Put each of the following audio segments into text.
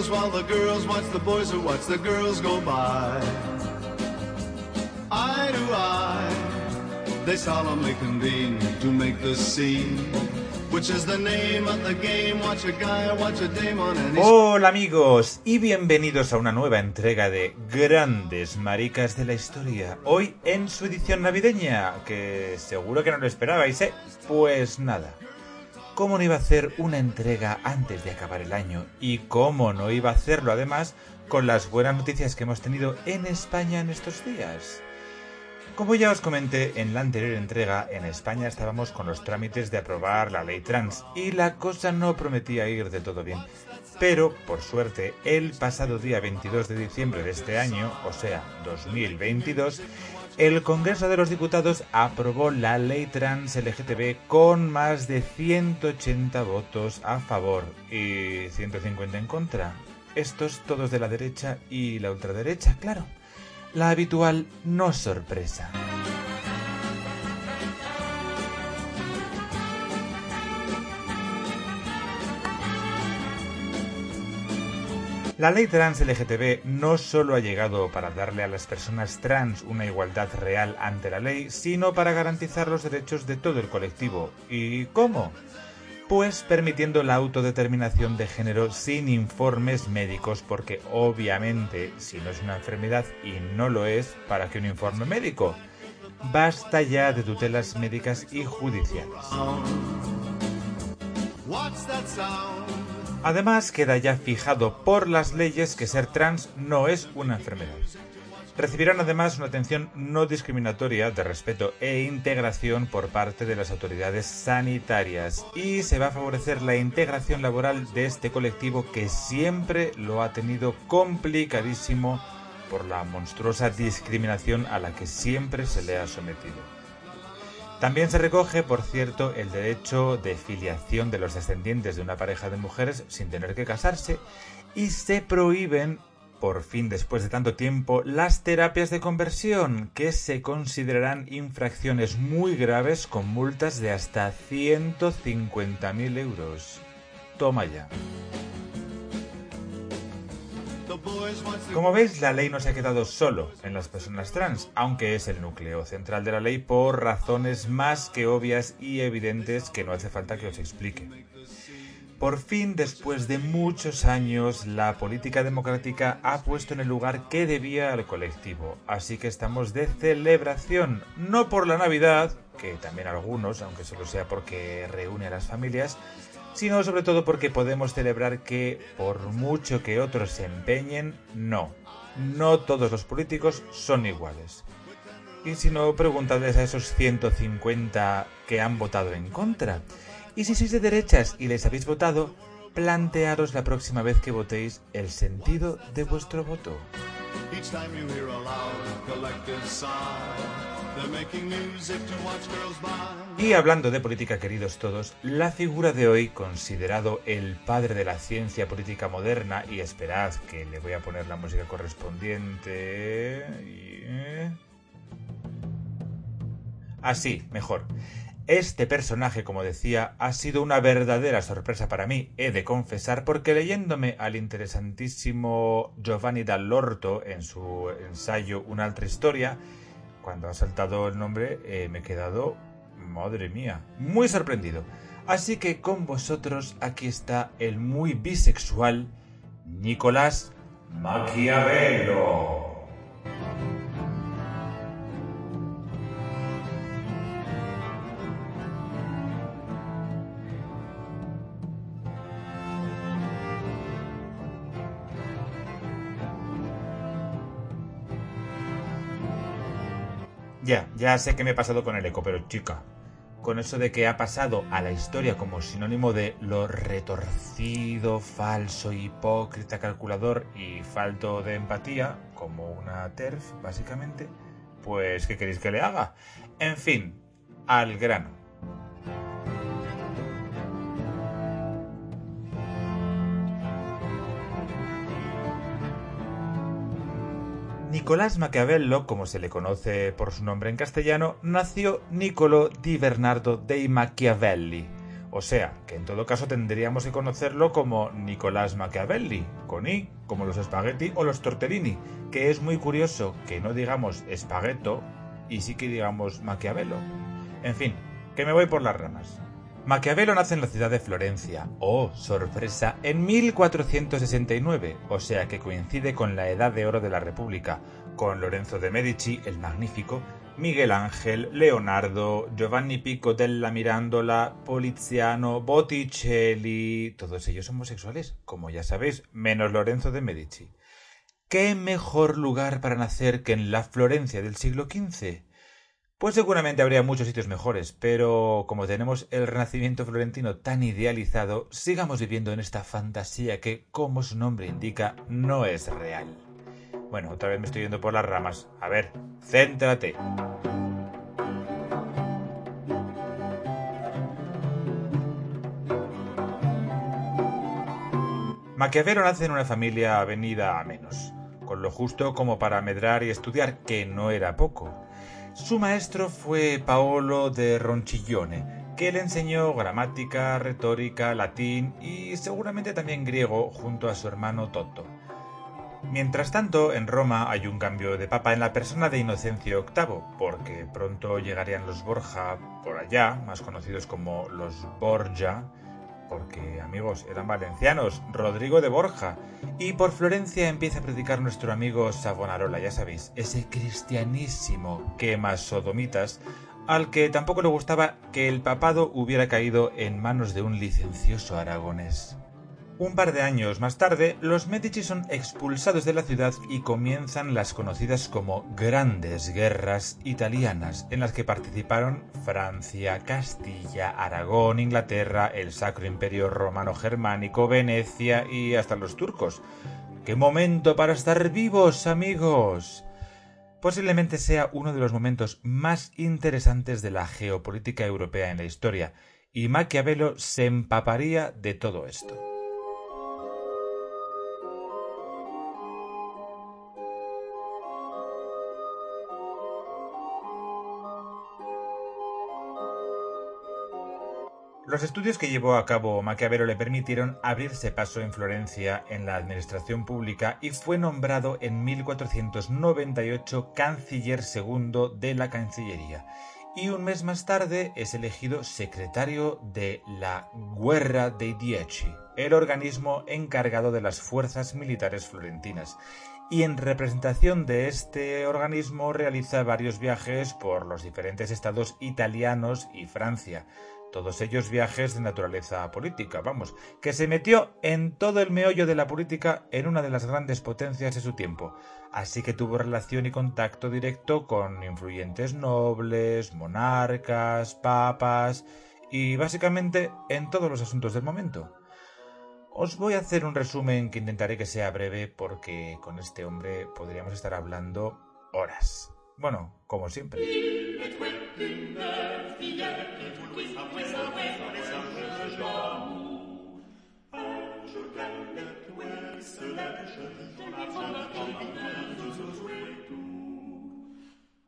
girls while the girls watch the boys who watch the girls go by. Eye to eye, they solemnly convene to make the scene. Hola amigos y bienvenidos a una nueva entrega de Grandes Maricas de la Historia. Hoy en su edición navideña, que seguro que no lo esperabais, ¿eh? Pues nada. ¿Cómo no iba a hacer una entrega antes de acabar el año? Y cómo no iba a hacerlo además con las buenas noticias que hemos tenido en España en estos días. Como ya os comenté en la anterior entrega, en España estábamos con los trámites de aprobar la ley trans y la cosa no prometía ir de todo bien. Pero, por suerte, el pasado día 22 de diciembre de este año, o sea, 2022, el Congreso de los Diputados aprobó la ley trans LGTB con más de 180 votos a favor y 150 en contra. Estos todos de la derecha y la ultraderecha, claro la habitual no sorpresa. La ley trans LGTB no solo ha llegado para darle a las personas trans una igualdad real ante la ley, sino para garantizar los derechos de todo el colectivo. ¿Y cómo? pues permitiendo la autodeterminación de género sin informes médicos, porque obviamente si no es una enfermedad y no lo es, ¿para qué un informe médico? Basta ya de tutelas médicas y judiciales. Además, queda ya fijado por las leyes que ser trans no es una enfermedad. Recibirán además una atención no discriminatoria de respeto e integración por parte de las autoridades sanitarias y se va a favorecer la integración laboral de este colectivo que siempre lo ha tenido complicadísimo por la monstruosa discriminación a la que siempre se le ha sometido. También se recoge, por cierto, el derecho de filiación de los descendientes de una pareja de mujeres sin tener que casarse y se prohíben por fin después de tanto tiempo, las terapias de conversión, que se considerarán infracciones muy graves con multas de hasta 150.000 euros. Toma ya. Como veis, la ley no se ha quedado solo en las personas trans, aunque es el núcleo central de la ley por razones más que obvias y evidentes que no hace falta que os explique. Por fin, después de muchos años, la política democrática ha puesto en el lugar que debía al colectivo. Así que estamos de celebración, no por la Navidad, que también algunos, aunque solo sea porque reúne a las familias, sino sobre todo porque podemos celebrar que, por mucho que otros se empeñen, no. No todos los políticos son iguales. Y si no, preguntadles a esos 150 que han votado en contra. Y si sois de derechas y les habéis votado, plantearos la próxima vez que votéis el sentido de vuestro voto. Y hablando de política, queridos todos, la figura de hoy, considerado el padre de la ciencia política moderna, y esperad que le voy a poner la música correspondiente... Así, mejor. Este personaje, como decía, ha sido una verdadera sorpresa para mí, he de confesar, porque leyéndome al interesantísimo Giovanni Dall'Orto en su ensayo Una altra historia, cuando ha saltado el nombre eh, me he quedado, madre mía, muy sorprendido. Así que con vosotros aquí está el muy bisexual Nicolás Maquiavelo. Ya, sé que me he pasado con el eco, pero chica, con eso de que ha pasado a la historia como sinónimo de lo retorcido, falso, hipócrita, calculador y falto de empatía, como una TERF, básicamente, pues ¿qué queréis que le haga? En fin, al grano. Nicolás Maquiavelo, como se le conoce por su nombre en castellano, nació Niccolo di Bernardo dei Machiavelli. O sea, que en todo caso tendríamos que conocerlo como Nicolás Machiavelli, con I, como los espagueti o los tortellini, que es muy curioso que no digamos espagueto y sí que digamos Maquiavelo. En fin, que me voy por las ramas. Maquiavelo nace en la ciudad de Florencia, oh sorpresa, en 1469, o sea que coincide con la edad de oro de la República, con Lorenzo de Medici, el Magnífico, Miguel Ángel, Leonardo, Giovanni Pico della Mirandola, Poliziano, Botticelli, todos ellos homosexuales, como ya sabéis, menos Lorenzo de Medici. ¿Qué mejor lugar para nacer que en la Florencia del siglo XV? Pues seguramente habría muchos sitios mejores, pero como tenemos el renacimiento florentino tan idealizado, sigamos viviendo en esta fantasía que, como su nombre indica, no es real. Bueno, otra vez me estoy yendo por las ramas. A ver, céntrate. Maquiavelo nace en una familia venida a menos, con lo justo como para medrar y estudiar, que no era poco. Su maestro fue Paolo de Ronchillone, que le enseñó gramática, retórica, latín y seguramente también griego junto a su hermano Toto. Mientras tanto, en Roma hay un cambio de papa en la persona de Inocencio VIII, porque pronto llegarían los Borja por allá, más conocidos como los Borgia, porque amigos eran valencianos, Rodrigo de Borja, y por Florencia empieza a predicar nuestro amigo Savonarola, ya sabéis, ese cristianísimo quema sodomitas, al que tampoco le gustaba que el papado hubiera caído en manos de un licencioso aragonés. Un par de años más tarde, los Medici son expulsados de la ciudad y comienzan las conocidas como Grandes Guerras Italianas, en las que participaron Francia, Castilla, Aragón, Inglaterra, el Sacro Imperio Romano Germánico, Venecia y hasta los turcos. ¡Qué momento para estar vivos, amigos! Posiblemente sea uno de los momentos más interesantes de la geopolítica europea en la historia, y Maquiavelo se empaparía de todo esto. Los estudios que llevó a cabo Maquiavelo le permitieron abrirse paso en Florencia en la administración pública y fue nombrado en 1498 canciller segundo de la Cancillería. Y un mes más tarde es elegido secretario de la Guerra dei Dieci, el organismo encargado de las fuerzas militares florentinas. Y en representación de este organismo realiza varios viajes por los diferentes estados italianos y Francia todos ellos viajes de naturaleza política, vamos, que se metió en todo el meollo de la política en una de las grandes potencias de su tiempo, así que tuvo relación y contacto directo con influyentes nobles, monarcas, papas y básicamente en todos los asuntos del momento. Os voy a hacer un resumen que intentaré que sea breve porque con este hombre podríamos estar hablando horas. Bueno, como siempre.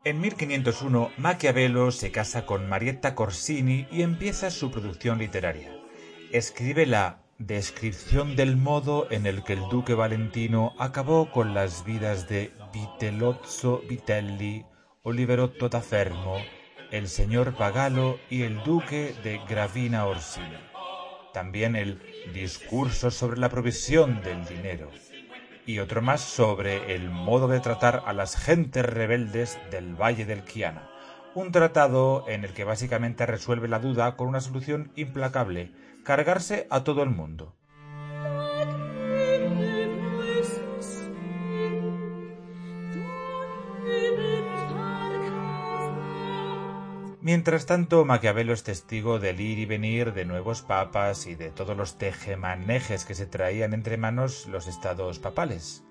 En 1501, Maquiavelo se casa con Marietta Corsini y empieza su producción literaria. Escribe la descripción del modo en el que el duque Valentino acabó con las vidas de Vitellozzo Vitelli, Oliverotto da Fermo, el señor Pagalo y el duque de Gravina Orsini. También el discurso sobre la provisión del dinero y otro más sobre el modo de tratar a las gentes rebeldes del Valle del Quiana. Un tratado en el que básicamente resuelve la duda con una solución implacable, cargarse a todo el mundo. Mientras tanto, Maquiavelo es testigo del ir y venir de nuevos papas y de todos los tejemanejes que se traían entre manos los estados papales.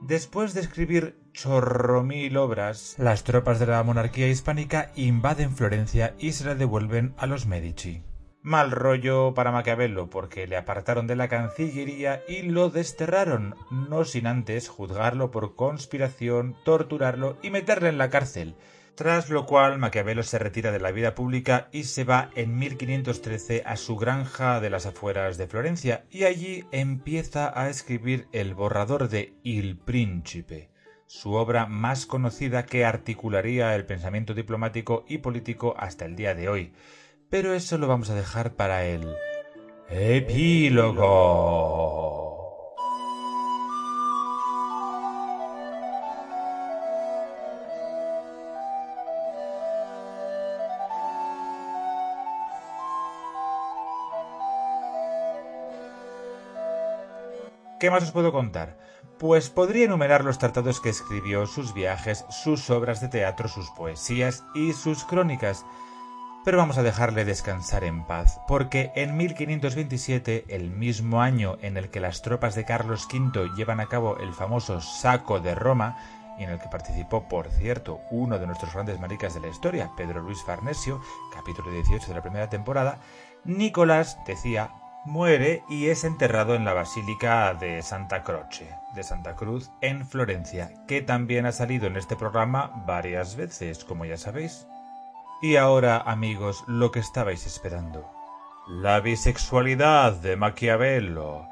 Después de escribir chorromil obras, las tropas de la monarquía hispánica invaden Florencia y se la devuelven a los Medici. Mal rollo para Maquiavelo, porque le apartaron de la Cancillería y lo desterraron, no sin antes juzgarlo por conspiración, torturarlo y meterle en la cárcel, tras lo cual Maquiavelo se retira de la vida pública y se va en 1513 a su granja de las afueras de Florencia y allí empieza a escribir el borrador de Il Príncipe, su obra más conocida que articularía el pensamiento diplomático y político hasta el día de hoy. Pero eso lo vamos a dejar para el epílogo. ¿Qué más os puedo contar? Pues podría enumerar los tratados que escribió, sus viajes, sus obras de teatro, sus poesías y sus crónicas. Pero vamos a dejarle descansar en paz, porque en 1527, el mismo año en el que las tropas de Carlos V llevan a cabo el famoso saco de Roma, y en el que participó, por cierto, uno de nuestros grandes maricas de la historia, Pedro Luis Farnesio, capítulo 18 de la primera temporada, Nicolás decía Muere y es enterrado en la Basílica de Santa Croce, de Santa Cruz, en Florencia, que también ha salido en este programa varias veces, como ya sabéis. Y ahora, amigos, lo que estabais esperando. La bisexualidad de Maquiavelo.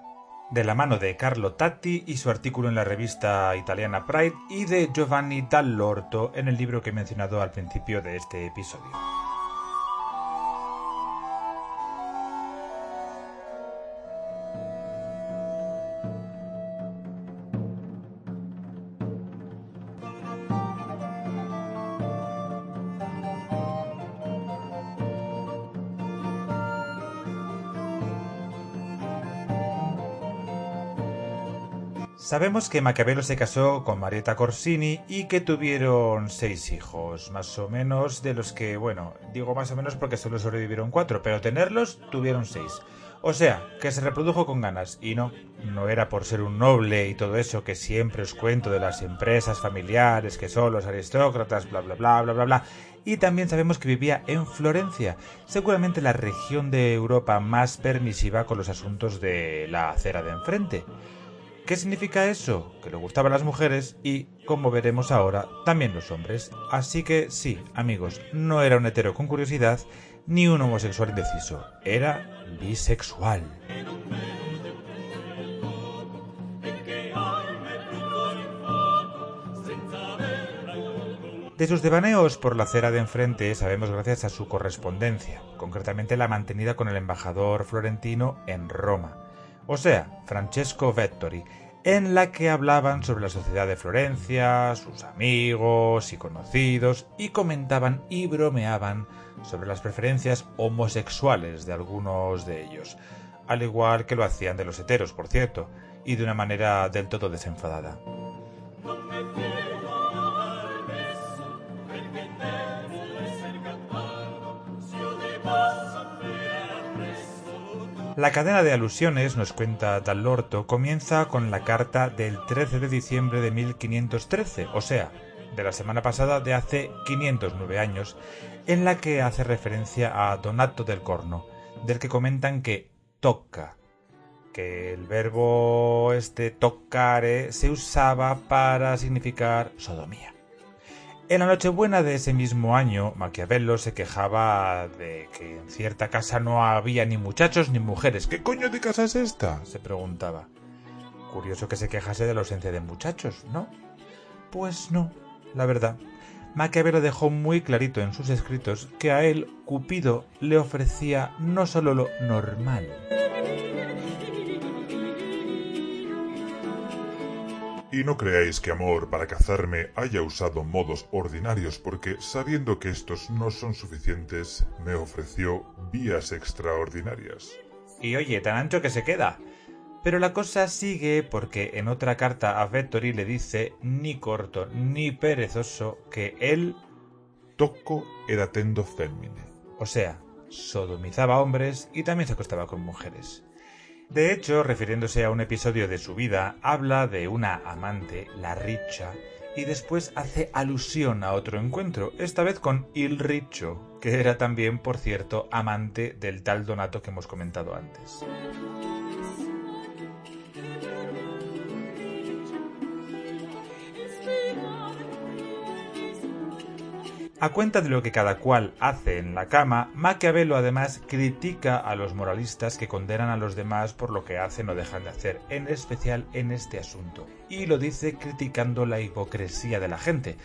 De la mano de Carlo Tatti y su artículo en la revista italiana Pride y de Giovanni Dall'Orto en el libro que he mencionado al principio de este episodio. Sabemos que Maquiavelo se casó con Marietta Corsini y que tuvieron seis hijos, más o menos, de los que, bueno, digo más o menos porque solo sobrevivieron cuatro, pero tenerlos tuvieron seis. O sea, que se reprodujo con ganas, y no, no era por ser un noble y todo eso que siempre os cuento de las empresas familiares, que son los aristócratas, bla bla bla bla bla bla. Y también sabemos que vivía en Florencia, seguramente la región de Europa más permisiva con los asuntos de la acera de enfrente. ¿Qué significa eso? Que le gustaban las mujeres y, como veremos ahora, también los hombres. Así que sí, amigos, no era un hetero con curiosidad ni un homosexual indeciso, era bisexual. De sus devaneos por la acera de enfrente sabemos gracias a su correspondencia, concretamente la mantenida con el embajador florentino en Roma o sea, Francesco Vettori, en la que hablaban sobre la sociedad de Florencia, sus amigos y conocidos, y comentaban y bromeaban sobre las preferencias homosexuales de algunos de ellos, al igual que lo hacían de los heteros, por cierto, y de una manera del todo desenfadada. La cadena de alusiones, nos cuenta Dall'Orto, comienza con la carta del 13 de diciembre de 1513, o sea, de la semana pasada de hace 509 años, en la que hace referencia a Donato del Corno, del que comentan que toca, que el verbo este toccare se usaba para significar sodomía. En la Nochebuena de ese mismo año, Maquiavelo se quejaba de que en cierta casa no había ni muchachos ni mujeres. ¿Qué coño de casa es esta? se preguntaba. Curioso que se quejase de la ausencia de muchachos, ¿no? Pues no, la verdad. Maquiavelo dejó muy clarito en sus escritos que a él Cupido le ofrecía no solo lo normal, Y no creáis que Amor para cazarme haya usado modos ordinarios porque, sabiendo que estos no son suficientes, me ofreció vías extraordinarias. Y oye, tan ancho que se queda. Pero la cosa sigue porque en otra carta a Vettori le dice ni corto ni perezoso que él tocco ed attendo femmine. O sea, sodomizaba hombres y también se acostaba con mujeres. De hecho, refiriéndose a un episodio de su vida, habla de una amante, la Richa, y después hace alusión a otro encuentro, esta vez con Il Richo, que era también, por cierto, amante del tal Donato que hemos comentado antes. A cuenta de lo que cada cual hace en la cama, Maquiavelo además critica a los moralistas que condenan a los demás por lo que hacen o dejan de hacer, en especial en este asunto, y lo dice criticando la hipocresía de la gente,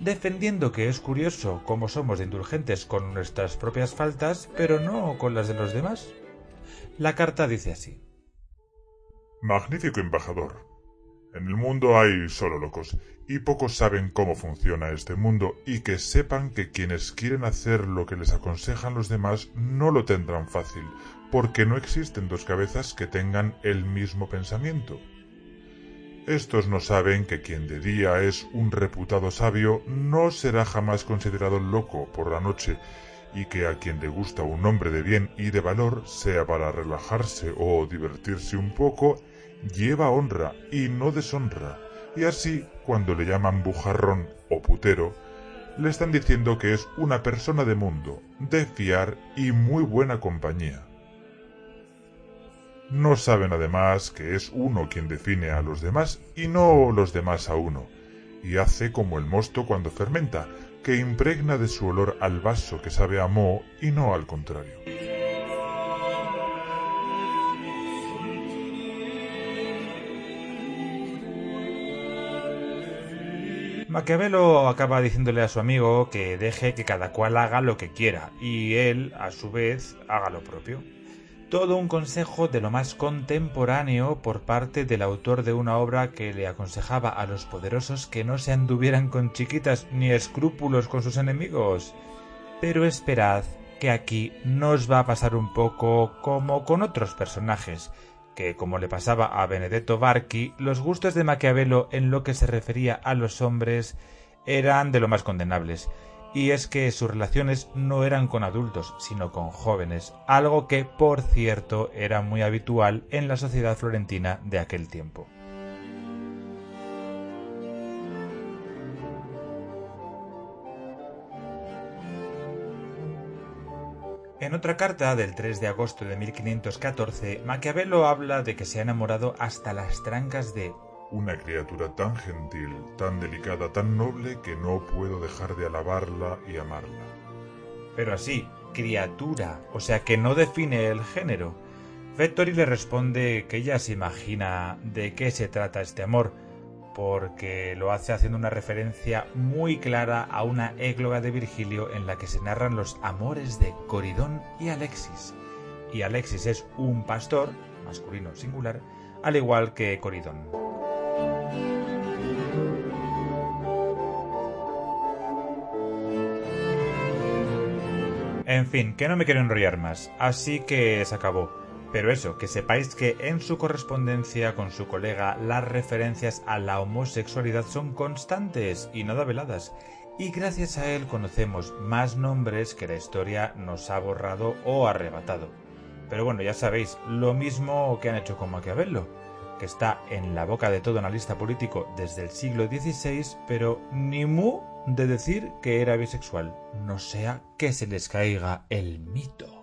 defendiendo que es curioso cómo somos indulgentes con nuestras propias faltas, pero no con las de los demás. La carta dice así. Magnífico embajador. En el mundo hay solo locos, y pocos saben cómo funciona este mundo, y que sepan que quienes quieren hacer lo que les aconsejan los demás no lo tendrán fácil, porque no existen dos cabezas que tengan el mismo pensamiento. Estos no saben que quien de día es un reputado sabio no será jamás considerado loco por la noche, y que a quien le gusta un hombre de bien y de valor, sea para relajarse o divertirse un poco, lleva honra y no deshonra, y así, cuando le llaman bujarrón o putero, le están diciendo que es una persona de mundo, de fiar y muy buena compañía. No saben además que es uno quien define a los demás y no los demás a uno, y hace como el mosto cuando fermenta, que impregna de su olor al vaso que sabe a moho y no al contrario. Maquiavelo acaba diciéndole a su amigo que deje que cada cual haga lo que quiera y él, a su vez, haga lo propio. Todo un consejo de lo más contemporáneo por parte del autor de una obra que le aconsejaba a los poderosos que no se anduvieran con chiquitas ni escrúpulos con sus enemigos. Pero esperad que aquí nos va a pasar un poco como con otros personajes, que, como le pasaba a Benedetto Varchi, los gustos de Maquiavelo en lo que se refería a los hombres eran de lo más condenables, y es que sus relaciones no eran con adultos, sino con jóvenes, algo que, por cierto, era muy habitual en la sociedad florentina de aquel tiempo. En otra carta del 3 de agosto de 1514, Maquiavelo habla de que se ha enamorado hasta las trancas de una criatura tan gentil, tan delicada, tan noble que no puedo dejar de alabarla y amarla. Pero así, criatura, o sea que no define el género. Vettori le responde que ella se imagina de qué se trata este amor, porque lo hace haciendo una referencia muy clara a una égloga de Virgilio en la que se narran los amores de Coridón y Alexis. Y Alexis es un pastor, masculino singular, al igual que Coridón. En fin, que no me quiero enrollar más, así que se acabó. Pero eso, que sepáis que en su correspondencia con su colega las referencias a la homosexualidad son constantes y nada veladas, y gracias a él conocemos más nombres que la historia nos ha borrado o arrebatado. Pero bueno, ya sabéis, lo mismo que han hecho con Maquiavelo, que está en la boca de todo analista político desde el siglo XVI, pero ni mu de decir que era bisexual, no sea que se les caiga el mito.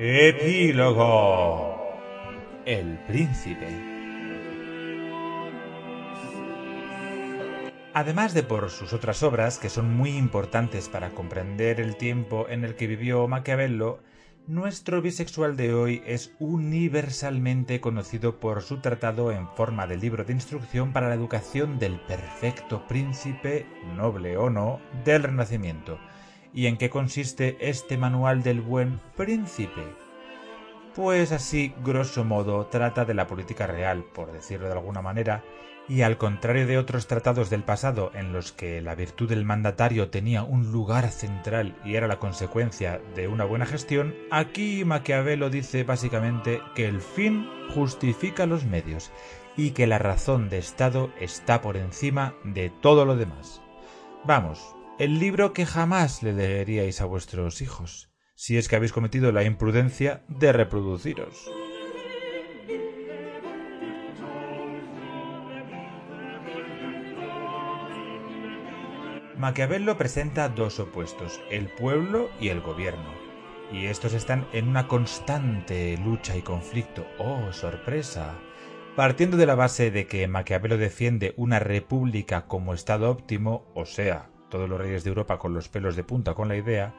Epílogo. El príncipe. Además de por sus otras obras, que son muy importantes para comprender el tiempo en el que vivió Maquiavelo, nuestro bisexual de hoy es universalmente conocido por su tratado en forma de libro de instrucción para la educación del perfecto príncipe, noble o no, del Renacimiento, ¿Y en qué consiste este manual del buen príncipe? pues así, grosso modo, trata de la política real, por decirlo de alguna manera, y al contrario de otros tratados del pasado en los que la virtud del mandatario tenía un lugar central y era la consecuencia de una buena gestión, aquí Maquiavelo dice básicamente que el fin justifica los medios y que la razón de Estado está por encima de todo lo demás. Vamos, el libro que jamás le leeríais a vuestros hijos si es que habéis cometido la imprudencia de reproduciros. Maquiavelo presenta dos opuestos, el pueblo y el gobierno. Y estos están en una constante lucha y conflicto. ¡Oh, sorpresa! Partiendo de la base de que Maquiavelo defiende una república como Estado óptimo, o sea, todos los reyes de Europa con los pelos de punta con la idea,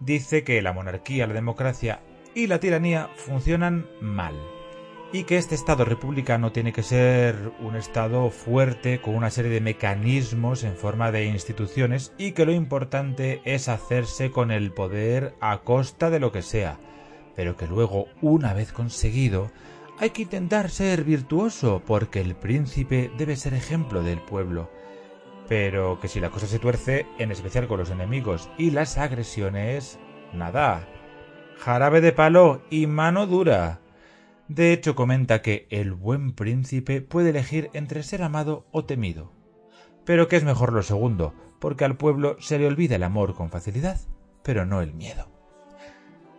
dice que la monarquía, la democracia y la tiranía funcionan mal y que este Estado republicano tiene que ser un Estado fuerte con una serie de mecanismos en forma de instituciones y que lo importante es hacerse con el poder a costa de lo que sea, pero que luego, una vez conseguido, hay que intentar ser virtuoso porque el príncipe debe ser ejemplo del pueblo pero que si la cosa se tuerce, en especial con los enemigos y las agresiones, nada. Jarabe de palo y mano dura. De hecho, comenta que el buen príncipe puede elegir entre ser amado o temido. Pero que es mejor lo segundo, porque al pueblo se le olvida el amor con facilidad, pero no el miedo.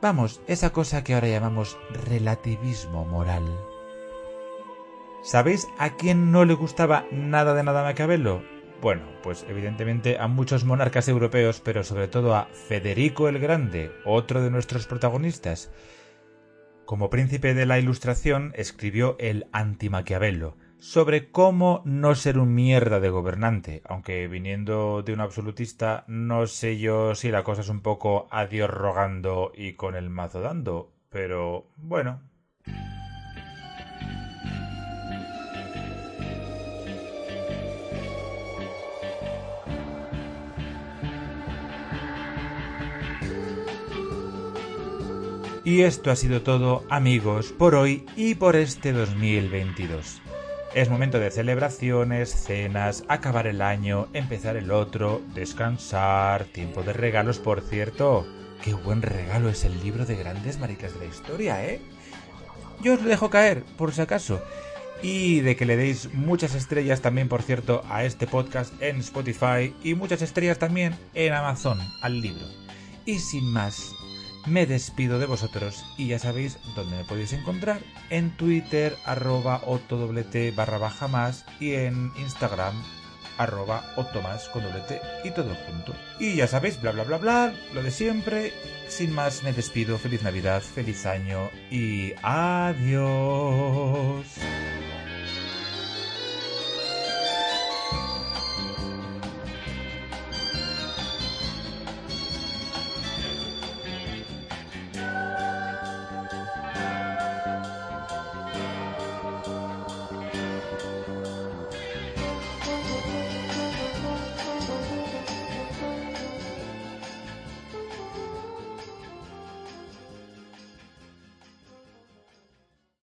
Vamos, esa cosa que ahora llamamos relativismo moral. ¿Sabéis a quién no le gustaba nada de nada Maquiavelo? Bueno, pues evidentemente a muchos monarcas europeos, pero sobre todo a Federico el Grande, otro de nuestros protagonistas. Como príncipe de la Ilustración, escribió el Anti-Maquiavelo, sobre cómo no ser un mierda de gobernante, aunque viniendo de un absolutista, no sé yo si la cosa es un poco a Dios rogando y con el mazo dando, pero bueno. Y esto ha sido todo, amigos, por hoy y por este 2022. Es momento de celebraciones, cenas, acabar el año, empezar el otro, descansar, tiempo de regalos, por cierto. Qué buen regalo es el libro de grandes maricas de la historia, ¿eh? Yo os lo dejo caer, por si acaso. Y de que le deis muchas estrellas también, por cierto, a este podcast en Spotify y muchas estrellas también en Amazon al libro. Y sin más, me despido de vosotros y ya sabéis dónde me podéis encontrar en Twitter arroba otowt barra baja más y en Instagram arroba otomas con doble y todo junto. Y ya sabéis, bla bla bla bla, lo de siempre. Sin más me despido, feliz Navidad, feliz año y adiós.